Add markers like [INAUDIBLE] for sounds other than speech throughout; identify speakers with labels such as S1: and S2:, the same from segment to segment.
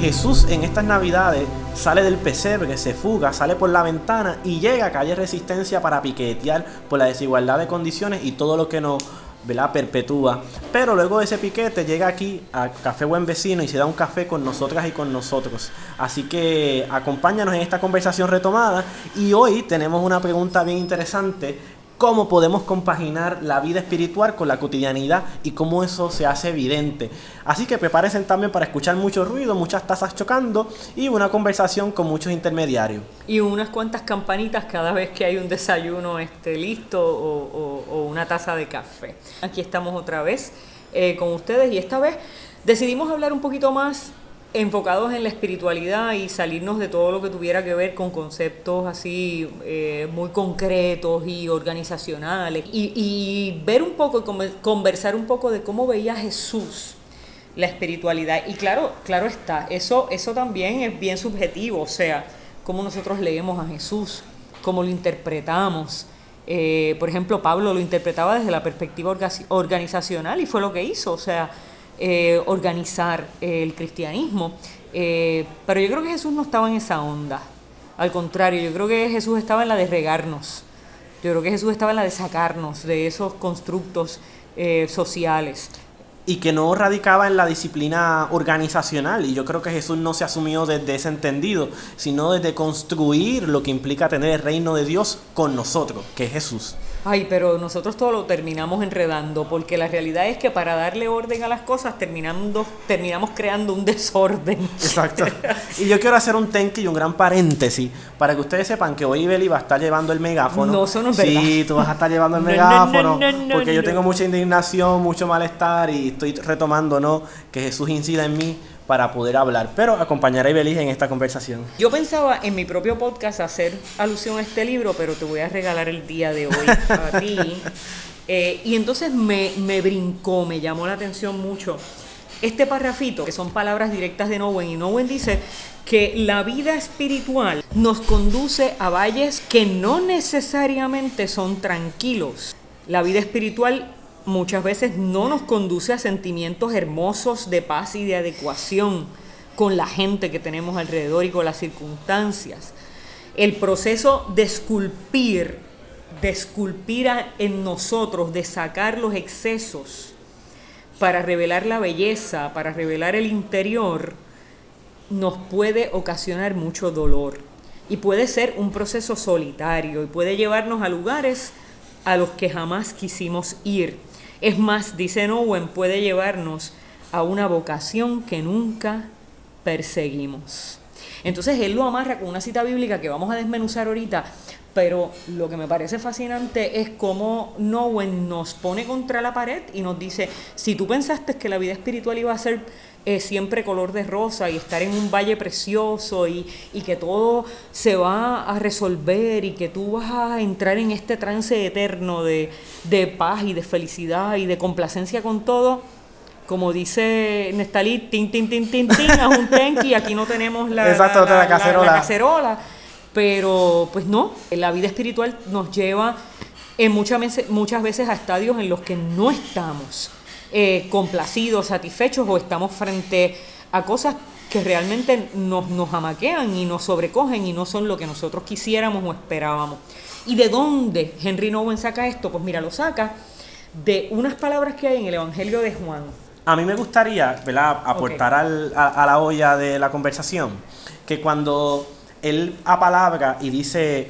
S1: Jesús en estas navidades sale del pesebre, se fuga, sale por la ventana y llega a calle Resistencia para piquetear por la desigualdad de condiciones y todo lo que nos ¿verdad? perpetúa. Pero luego de ese piquete llega aquí a Café Buen Vecino y se da un café con nosotras y con nosotros. Así que acompáñanos en esta conversación retomada y hoy tenemos una pregunta bien interesante cómo podemos compaginar la vida espiritual con la cotidianidad y cómo eso se hace evidente. Así que prepárense también para escuchar mucho ruido, muchas tazas chocando y una conversación con muchos intermediarios.
S2: Y unas cuantas campanitas cada vez que hay un desayuno este, listo o, una taza de café. Aquí estamos otra vez eh, con ustedes y esta vez decidimos hablar un poquito más enfocados en la espiritualidad y salirnos de todo lo que tuviera que ver con conceptos así eh, muy concretos y organizacionales y, ver un poco, conversar un poco de cómo veía Jesús la espiritualidad. Y claro, claro está, eso, eso también es bien subjetivo, o sea, cómo nosotros leemos a Jesús, cómo lo interpretamos. Eh, por ejemplo, Pablo lo interpretaba desde la perspectiva organizacional y fue lo que hizo, o sea, eh, organizar el cristianismo. Eh, pero yo creo que Jesús no estaba en esa onda. Al contrario, yo creo que Jesús estaba en la de regarnos. Yo creo que Jesús estaba en la de sacarnos de esos constructos eh, sociales
S1: y que no radicaba en la disciplina organizacional. Y yo creo que Jesús no se asumió desde ese entendido, sino desde construir lo que implica tener el reino de Dios con nosotros, que es Jesús.
S2: Ay, pero nosotros todo lo terminamos enredando, porque la realidad es que para darle orden a las cosas terminando, terminamos creando un [LAUGHS] desorden.
S1: Exacto. [LAUGHS] Y yo quiero hacer un tenque y un gran paréntesis para que ustedes sepan que hoy Beli va a estar llevando el megáfono.
S2: No, eso no es
S1: Sí, tú vas a estar llevando el megáfono, porque yo tengo mucha indignación, mucho malestar y estoy retomando, ¿no? Que Jesús incida en mí para poder hablar, pero acompañaré a Ibeliz en esta conversación.
S2: Yo pensaba en mi propio podcast hacer alusión a este libro, pero te voy a regalar el día de hoy a [LAUGHS] ti. Eh, y entonces me, me brincó, me llamó la atención mucho este parrafito, que son palabras directas de Nowen, y Nowen dice que la vida espiritual nos conduce a valles que no necesariamente son tranquilos. La vida espiritual muchas veces no nos conduce a sentimientos hermosos de paz y de adecuación con la gente que tenemos alrededor y con las circunstancias. El proceso de esculpir, de esculpir en nosotros, de sacar los excesos para revelar la belleza, para revelar el interior, nos puede ocasionar mucho dolor. Y puede ser un proceso solitario y puede llevarnos a lugares a los que jamás quisimos ir es más, dice Owen, puede llevarnos a una vocación que nunca perseguimos. Entonces él lo amarra con una cita bíblica que vamos a desmenuzar ahorita, pero lo que me parece fascinante es cómo Nowen nos pone contra la pared y nos dice, si tú pensaste que la vida espiritual iba a ser eh, siempre color de rosa y estar en un valle precioso y, y, que todo se va a resolver y que tú vas a entrar en este trance eterno de, de paz y de felicidad y de complacencia con todo. Como dice Nestalí, tin, tin, tin, tin, tin, haz un tenki, aquí no tenemos la,
S1: Exacto, la, la, cacerola.
S2: la, cacerola. Pero pues no, la vida espiritual nos lleva en muchas veces, muchas veces a estadios en los que no estamos eh, complacidos, satisfechos o estamos frente a cosas que realmente nos, nos amaquean y nos sobrecogen y no son lo que nosotros quisiéramos o esperábamos. ¿Y de dónde Henry Nowen saca esto? Pues mira, lo saca de unas palabras que hay en el Evangelio de Juan.
S1: A mí me gustaría ¿verdad? aportar al, a, a, la olla de la conversación que cuando él apalabra y dice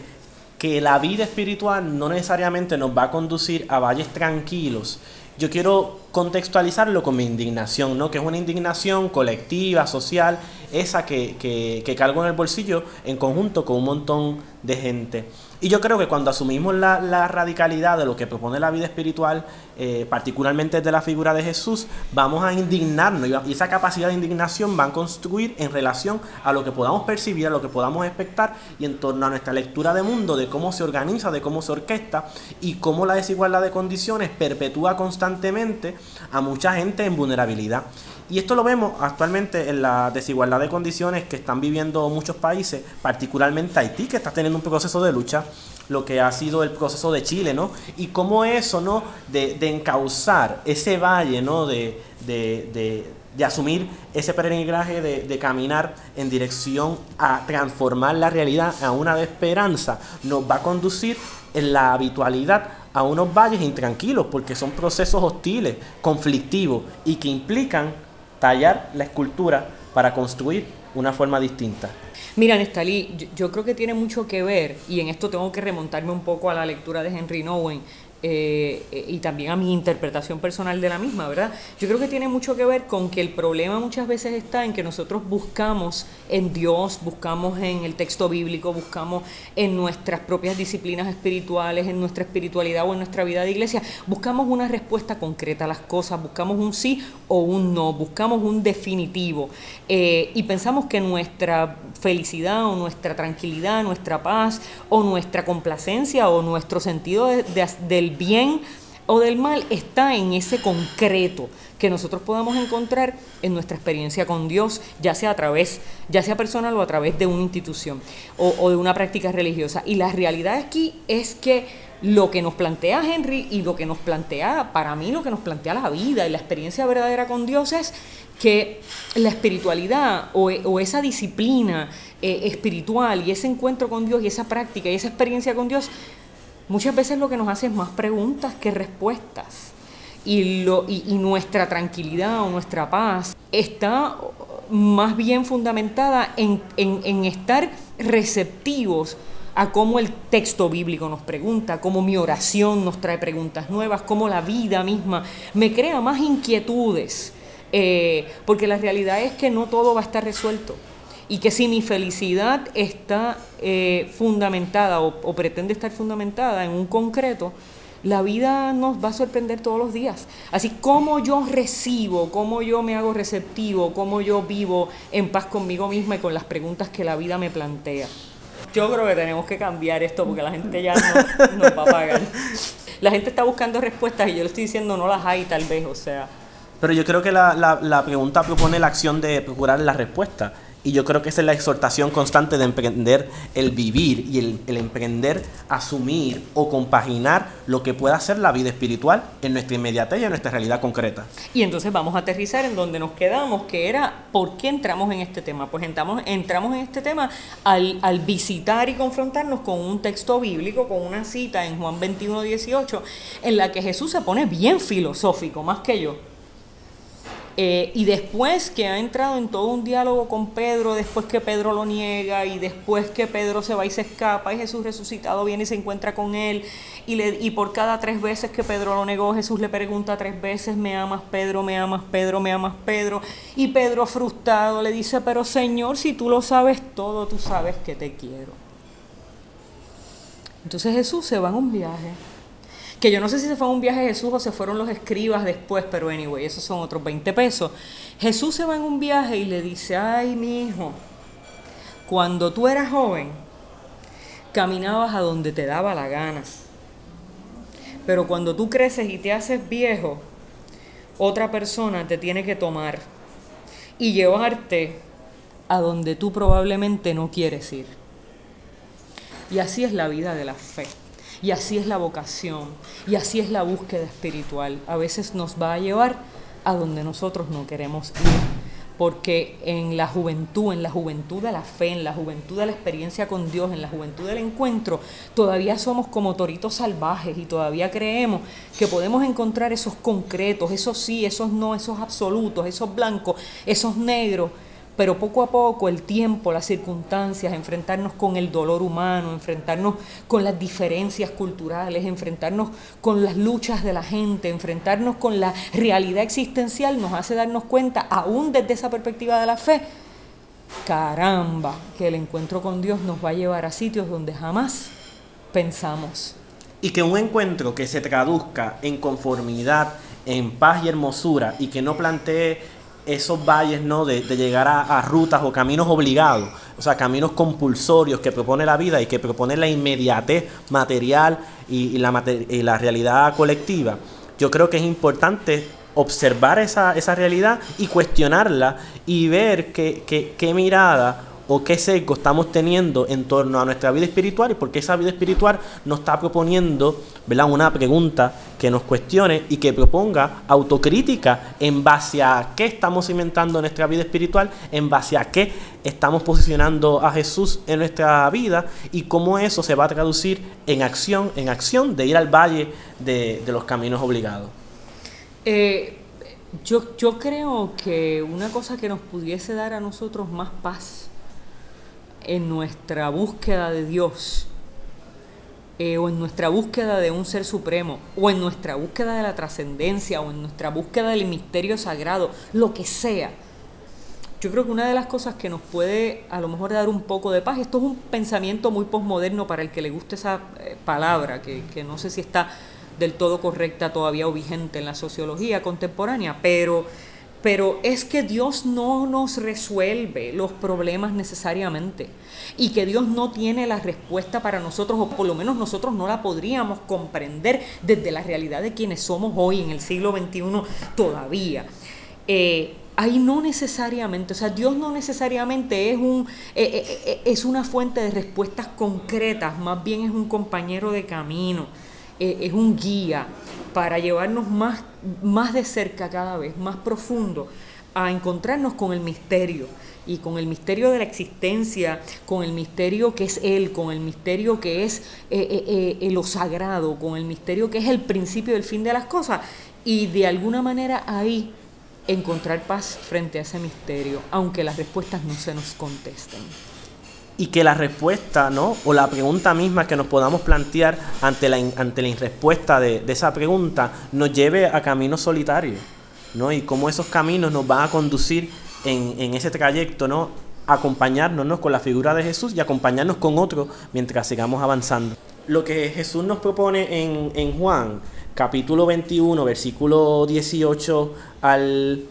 S1: que la vida espiritual no necesariamente nos va a conducir a valles tranquilos, yo quiero contextualizarlo con mi indignación, ¿no? Que es una indignación colectiva, social, esa que, que, que cargo en el bolsillo en conjunto con un montón de gente. Y yo creo que cuando asumimos la, radicalidad de lo que propone la vida espiritual, eh, particularmente de la figura de Jesús, vamos a indignarnos y esa capacidad de indignación va a construir en relación a lo que podamos percibir, a lo que podamos expectar y en torno a nuestra lectura de mundo, de cómo se organiza, de cómo se orquesta y cómo la desigualdad de condiciones perpetúa constantemente a mucha gente en vulnerabilidad. Y esto lo vemos actualmente en la desigualdad de condiciones que están viviendo muchos países, particularmente Haití, que está teniendo un proceso de lucha, lo que ha sido el proceso de Chile, ¿no? Y cómo eso, ¿no? De, de encauzar ese valle, ¿no? De, de, de asumir ese peregrinaje de, de, caminar en dirección a transformar la realidad a una de esperanza, nos va a conducir en la habitualidad a unos valles intranquilos, porque son procesos hostiles, conflictivos y que implican tallar la escultura para construir una forma distinta.
S2: Mira, Nestalí, yo, creo que tiene mucho que ver, y en esto tengo que remontarme un poco a la lectura de Henry Nowen, eh, y también a mi interpretación personal de la misma, ¿verdad? Yo creo que tiene mucho que ver con que el problema muchas veces está en que nosotros buscamos en Dios, buscamos en el texto bíblico, buscamos en nuestras propias disciplinas espirituales, en nuestra espiritualidad o en nuestra vida de iglesia, buscamos una respuesta concreta a las cosas, buscamos un sí o un no, buscamos un definitivo eh, y pensamos que nuestra felicidad o nuestra tranquilidad, nuestra paz o nuestra complacencia o nuestro sentido de, del bien o del mal está en ese concreto que nosotros podamos encontrar en nuestra experiencia con Dios, ya sea a través, ya sea personal o a través de una institución o, de una práctica religiosa. Y la realidad aquí es que lo que nos plantea Henry y lo que nos plantea, para mí lo que nos plantea la vida y la experiencia verdadera con Dios es que la espiritualidad o, esa disciplina eh, espiritual y ese encuentro con Dios y esa práctica y esa experiencia con Dios, muchas veces lo que nos hace es más preguntas que respuestas. Y, lo, y, nuestra tranquilidad o nuestra paz está más bien fundamentada en, estar receptivos a cómo el texto bíblico nos pregunta, cómo mi oración nos trae preguntas nuevas, cómo la vida misma me crea más inquietudes eh, porque la realidad es que no todo va a estar resuelto y que si mi felicidad está eh, fundamentada o, pretende estar fundamentada en un concreto, la vida nos va a sorprender todos los días. Así como yo recibo, como yo me hago receptivo, como yo vivo en paz conmigo misma y con las preguntas que la vida me plantea. Yo creo que tenemos que cambiar esto porque la gente ya no [LAUGHS] nos va a pagar. La gente está buscando respuestas y yo le estoy diciendo no las hay tal vez, o sea.
S1: Pero yo creo que la, la, la pregunta propone la acción de procurar la respuesta. Y yo creo que esa es la exhortación constante de emprender el vivir y el, el, emprender asumir o compaginar lo que pueda ser la vida espiritual en nuestra inmediatez y en nuestra realidad concreta.
S2: Y entonces vamos a aterrizar en donde nos quedamos, que era por qué entramos en este tema. Pues entramos, entramos en este tema al, al visitar y confrontarnos con un texto bíblico, con una cita en Juan 21, 18, en la que Jesús se pone bien filosófico, más que yo eh, y después que ha entrado en todo un diálogo con Pedro, después que Pedro lo niega y después que Pedro se va y se escapa y Jesús resucitado viene y se encuentra con él y, y por cada tres veces que Pedro lo negó, Jesús le pregunta tres veces, ¿me amas Pedro? ¿Me amas Pedro? ¿Me amas Pedro? Y Pedro frustrado le dice, pero Señor, si tú lo sabes todo, tú sabes que te quiero. Entonces Jesús se va en un viaje que yo no sé si se fue a un viaje Jesús o se fueron los escribas después, pero anyway, esos son otros 20 pesos. Jesús se va en un viaje y le dice, ay, mi hijo, cuando tú eras joven, caminabas a donde te daba la gana. Pero cuando tú creces y te haces viejo, otra persona te tiene que tomar y llevarte a donde tú probablemente no quieres ir. Y así es la vida de la fe. Y así es la vocación, y así es la búsqueda espiritual. A veces nos va a llevar a donde nosotros no queremos ir. Porque en la juventud, en la juventud de la fe, en la juventud de la experiencia con Dios, en la juventud del encuentro, todavía somos como toritos salvajes y todavía creemos que podemos encontrar esos concretos, esos sí, esos no, esos absolutos, esos blancos, esos negros, pero poco a poco el tiempo, las circunstancias, enfrentarnos con el dolor humano, enfrentarnos con las diferencias culturales, enfrentarnos con las luchas de la gente, enfrentarnos con la realidad existencial, nos hace darnos cuenta, aún desde esa perspectiva de la fe, caramba, que el encuentro con Dios nos va a llevar a sitios donde jamás pensamos.
S1: Y que un encuentro que se traduzca en conformidad, en paz y hermosura, y que no plantee esos valles ¿no? de, llegar a, rutas o caminos obligados, o sea, caminos compulsorios que propone la vida y que propone la inmediatez material y, la, y la realidad colectiva. Yo creo que es importante observar esa, esa realidad y cuestionarla y ver qué mirada o qué seco estamos teniendo en torno a nuestra vida espiritual y porque esa vida espiritual nos está proponiendo ¿verdad? una pregunta que nos cuestione y que proponga autocrítica en base a qué estamos cimentando nuestra vida espiritual, en base a qué estamos posicionando a Jesús en nuestra vida y cómo eso se va a traducir en acción, en acción de ir al valle de, los caminos obligados.
S2: Eh, yo, yo creo que una cosa que nos pudiese dar a nosotros más paz en nuestra búsqueda de Dios, eh, o en nuestra búsqueda de un ser supremo, o en nuestra búsqueda de la trascendencia, o en nuestra búsqueda del misterio sagrado, lo que sea. Yo creo que una de las cosas que nos puede a lo mejor dar un poco de paz, esto es un pensamiento muy posmoderno para el que le guste esa eh, palabra, que, que no sé si está del todo correcta todavía o vigente en la sociología contemporánea, pero pero es que Dios no nos resuelve los problemas necesariamente y que Dios no tiene la respuesta para nosotros, o por lo menos nosotros no la podríamos comprender desde la realidad de quienes somos hoy en el siglo XXI todavía. Eh, ahí no necesariamente, o sea, Dios no necesariamente es, un, eh, eh, es una fuente de respuestas concretas, más bien es un compañero de camino, es un guía para llevarnos más, más de cerca cada vez, más profundo, a encontrarnos con el misterio y con el misterio de la existencia, con el misterio que es Él, con el misterio que es eh, eh, eh, lo sagrado, con el misterio que es el principio del fin de las cosas. Y de alguna manera ahí encontrar paz frente a ese misterio, aunque las respuestas no se nos contesten
S1: y que la respuesta, ¿no? O la pregunta misma que nos podamos plantear ante la, ante la irrespuesta de, esa pregunta nos lleve a caminos solitarios, ¿no? Y cómo esos caminos nos van a conducir en, ese trayecto, ¿no? Acompañarnos con la figura de Jesús y acompañarnos con otros mientras sigamos avanzando. Lo que Jesús nos propone en, en Juan, capítulo 21, versículo 18 al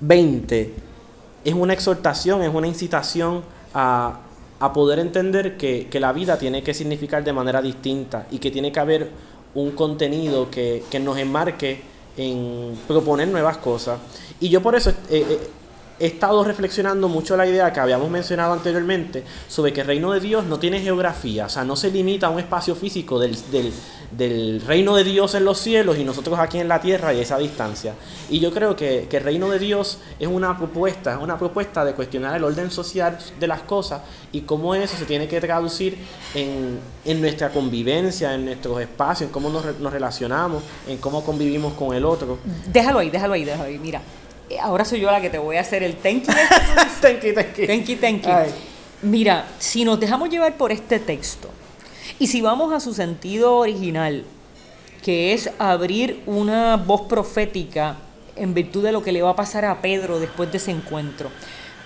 S1: 20, es una exhortación, es una incitación a, a poder entender que, la vida tiene que significar de manera distinta y que tiene que haber un contenido que, nos enmarque en proponer nuevas cosas. Y yo por eso eh, eh, he estado reflexionando mucho la idea que habíamos mencionado anteriormente sobre que el reino de Dios no tiene geografía, o sea, no se limita a un espacio físico del, del, reino de Dios en los cielos y nosotros aquí en la tierra y esa distancia. Y yo creo que, que el reino de Dios es una propuesta, es una propuesta de cuestionar el orden social de las cosas y cómo eso se tiene que traducir en, en nuestra convivencia, en nuestros espacios, en cómo nos, nos relacionamos, en cómo convivimos con el otro.
S2: Déjalo ahí, déjalo ahí, déjalo ahí. Mira, ahora soy yo la que te voy a hacer el tenki.
S1: tenki, tenki.
S2: Tenki, tenki. Mira, si nos dejamos llevar por este texto y si vamos a su sentido original, que es abrir una voz profética en virtud de lo que le va a pasar a Pedro después de ese encuentro.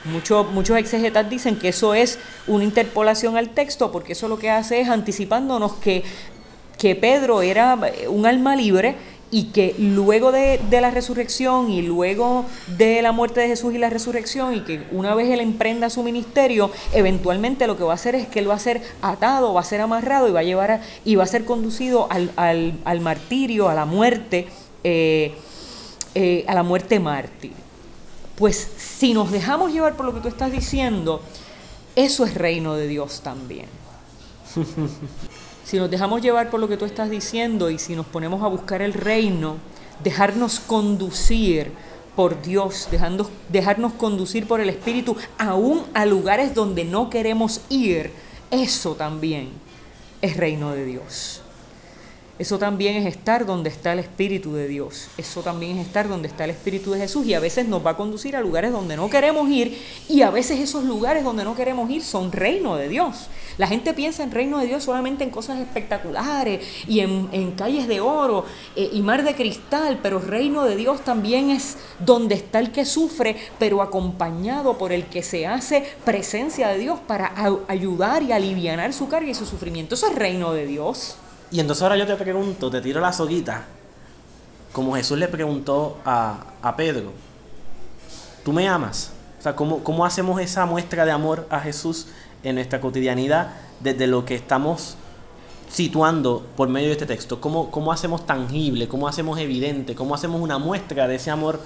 S2: Muchos, muchos exegetas dicen que eso es una interpolación al texto porque eso lo que hace es anticipándonos que, que Pedro era un alma libre y que luego de, la resurrección y luego de la muerte de Jesús y la resurrección y que una vez él emprenda su ministerio, eventualmente lo que va a hacer es que él va a ser atado, va a ser amarrado y va a llevar y va a ser conducido al, martirio, a la muerte, eh, eh, a la muerte mártir. Pues si nos dejamos llevar por lo que tú estás diciendo, eso es reino de Dios también. [LAUGHS] si nos dejamos llevar por lo que tú estás diciendo y si nos ponemos a buscar el reino, dejarnos conducir por Dios, dejarnos conducir por el Espíritu, aún a lugares donde no queremos ir, eso también es reino de Dios. Eso también es estar donde está el Espíritu de Dios. Eso también es estar donde está el Espíritu de Jesús. Y a veces nos va a conducir a lugares donde no queremos ir. Y a veces esos lugares donde no queremos ir son reino de Dios. La gente piensa en reino de Dios solamente en cosas espectaculares y en, calles de oro eh, y mar de cristal. Pero reino de Dios también es donde está el que sufre, pero acompañado por el que se hace presencia de Dios para ayudar y aliviar su carga y su sufrimiento. Eso es reino de Dios.
S1: Y entonces ahora yo te pregunto, te tiro la soguita, como Jesús le preguntó a, Pedro, ¿tú me amas? O sea, ¿cómo, ¿cómo hacemos esa muestra de amor a Jesús en nuestra cotidianidad desde lo que estamos situando por medio de este texto? ¿Cómo, cómo hacemos tangible, cómo hacemos evidente, cómo hacemos una muestra de ese amor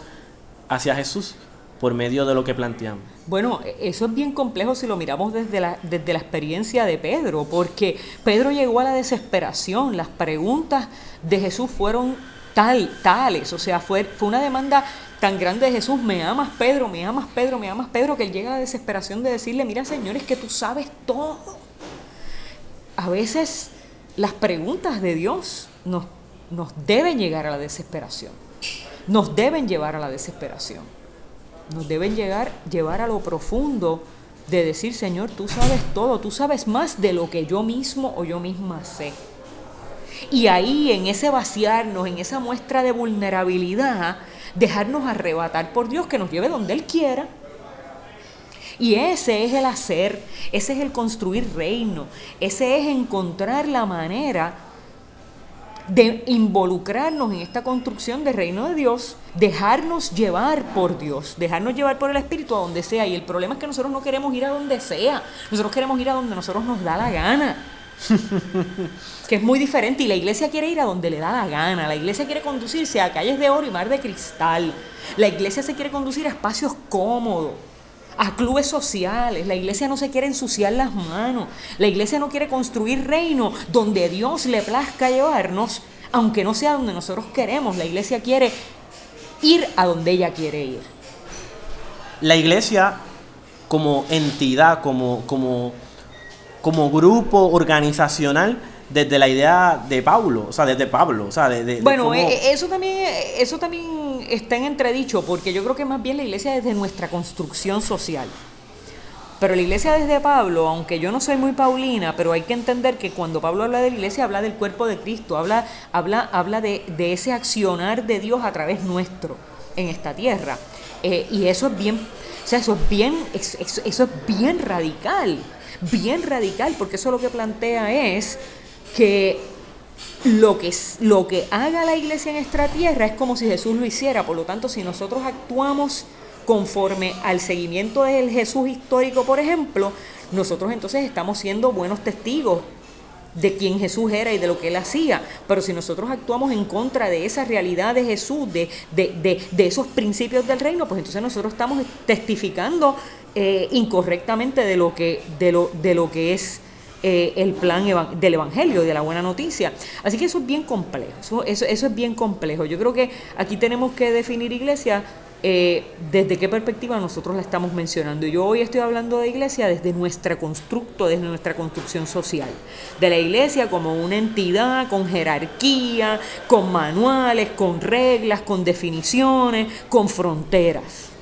S1: hacia Jesús? Por medio de lo que planteamos.
S2: Bueno, eso es bien complejo si lo miramos desde la, desde la experiencia de Pedro, porque Pedro llegó a la desesperación, las preguntas de Jesús fueron tal, tales, o sea, fue, fue una demanda tan grande de Jesús, me amas Pedro, me amas Pedro, me amas Pedro, que él llega a la desesperación de decirle, mira Señor, es que tú sabes todo. A veces las preguntas de Dios nos, nos deben llegar a la desesperación, nos deben llevar a la desesperación nos deben llegar, llevar a lo profundo de decir, Señor, tú sabes todo, tú sabes más de lo que yo mismo o yo misma sé. Y ahí, en ese vaciarnos, en esa muestra de vulnerabilidad, dejarnos arrebatar por Dios que nos lleve donde Él quiera. Y ese es el hacer, ese es el construir reino, ese es encontrar la manera de involucrarnos en esta construcción del reino de Dios, dejarnos llevar por Dios, dejarnos llevar por el Espíritu a donde sea. Y el problema es que nosotros no queremos ir a donde sea, nosotros queremos ir a donde nosotros nos da la gana. [LAUGHS] que es muy diferente. Y la iglesia quiere ir a donde le da la gana, la iglesia quiere conducirse a calles de oro y mar de cristal, la iglesia se quiere conducir a espacios cómodos, a clubes sociales. La iglesia no se quiere ensuciar las manos. La iglesia no quiere construir reino donde Dios le plazca llevarnos, aunque no sea donde nosotros queremos. La iglesia quiere ir a donde ella quiere ir.
S1: La iglesia como entidad, como, como, como grupo organizacional, desde la idea de Pablo, o sea, desde Pablo, o sea, de,
S2: bueno, eh, eso también, eso también está en entredicho, porque yo creo que más bien la iglesia desde nuestra construcción social. Pero la iglesia desde Pablo, aunque yo no soy muy paulina, pero hay que entender que cuando Pablo habla de la iglesia, habla del cuerpo de Cristo, habla, habla, habla de, ese accionar de Dios a través nuestro en esta tierra. Eh, y eso es bien, o sea, eso es bien, eso es bien radical, bien radical, porque eso lo que plantea es que lo que, lo que haga la iglesia en esta tierra es como si Jesús lo hiciera. Por lo tanto, si nosotros actuamos conforme al seguimiento del Jesús histórico, por ejemplo, nosotros entonces estamos siendo buenos testigos de quién Jesús era y de lo que él hacía. Pero si nosotros actuamos en contra de esa realidad de Jesús, de, de, esos principios del reino, pues entonces nosotros estamos testificando eh, incorrectamente de lo que, de lo, de lo que es eh, el plan del Evangelio, de la buena noticia. Así que eso es bien complejo, eso, eso, es bien complejo. Yo creo que aquí tenemos que definir iglesia eh, desde qué perspectiva nosotros la estamos mencionando. Yo hoy estoy hablando de iglesia desde nuestra constructo, desde nuestra construcción social. De la iglesia como una entidad con jerarquía, con manuales, con reglas, con definiciones, con fronteras.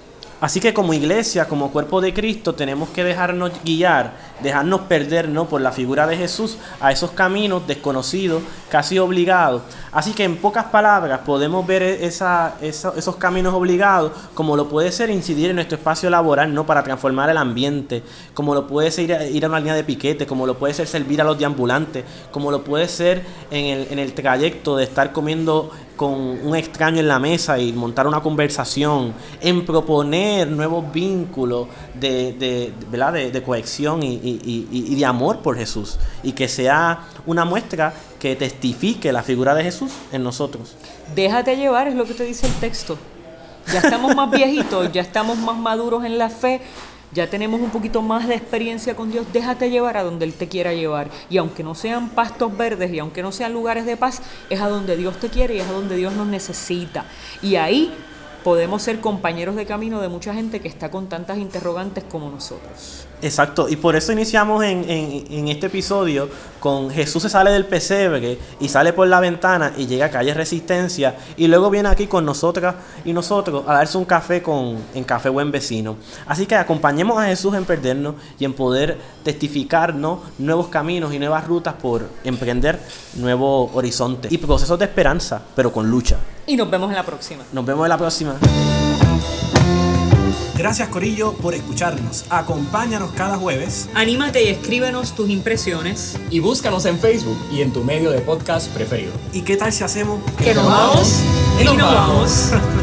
S1: Así que como iglesia, como cuerpo de Cristo, tenemos que dejarnos guiar, dejarnos perder ¿no? por la figura de Jesús a esos caminos desconocidos, casi obligados. Así que en pocas palabras podemos ver esa, esos caminos obligados como lo puede ser incidir en nuestro espacio laboral ¿no? para transformar el ambiente, como lo puede ser ir a, una línea de piquete, como lo puede ser servir a los deambulantes, como lo puede ser en el trayecto de estar comiendo con un extraño en la mesa y montar una conversación, en proponer nuevos vínculos de, de, de, de cohesión y, y, y, de amor por Jesús. Y que sea una muestra que testifique la figura de Jesús en nosotros.
S2: Déjate llevar, es lo que te dice el texto. Ya estamos más viejitos, ya estamos más maduros en la fe, ya tenemos un poquito más de experiencia con Dios, déjate llevar a donde Él te quiera llevar. Y aunque no sean pastos verdes y aunque no sean lugares de paz, es a donde Dios te quiere y es a donde Dios nos necesita. Y ahí podemos ser compañeros de camino de mucha gente que está con tantas interrogantes como nosotros.
S1: Exacto, y por eso iniciamos en, en, este episodio con Jesús se sale del pesebre y sale por la ventana y llega a calle Resistencia y luego viene aquí con nosotras y nosotros a darse un café con, en Café Buen Vecino. Así que acompañemos a Jesús en perdernos y en poder testificarnos nuevos caminos y nuevas rutas por emprender nuevos horizontes y procesos de esperanza, pero con lucha.
S2: Y nos vemos en la próxima.
S1: Nos vemos en la próxima. Gracias Corillo por escucharnos. Acompáñanos cada jueves.
S2: Anímate y escríbenos tus impresiones.
S3: Y búscanos en Facebook y en tu medio de podcast preferido.
S1: ¿Y qué tal si hacemos
S2: que, nos vamos y nos vamos? [LAUGHS]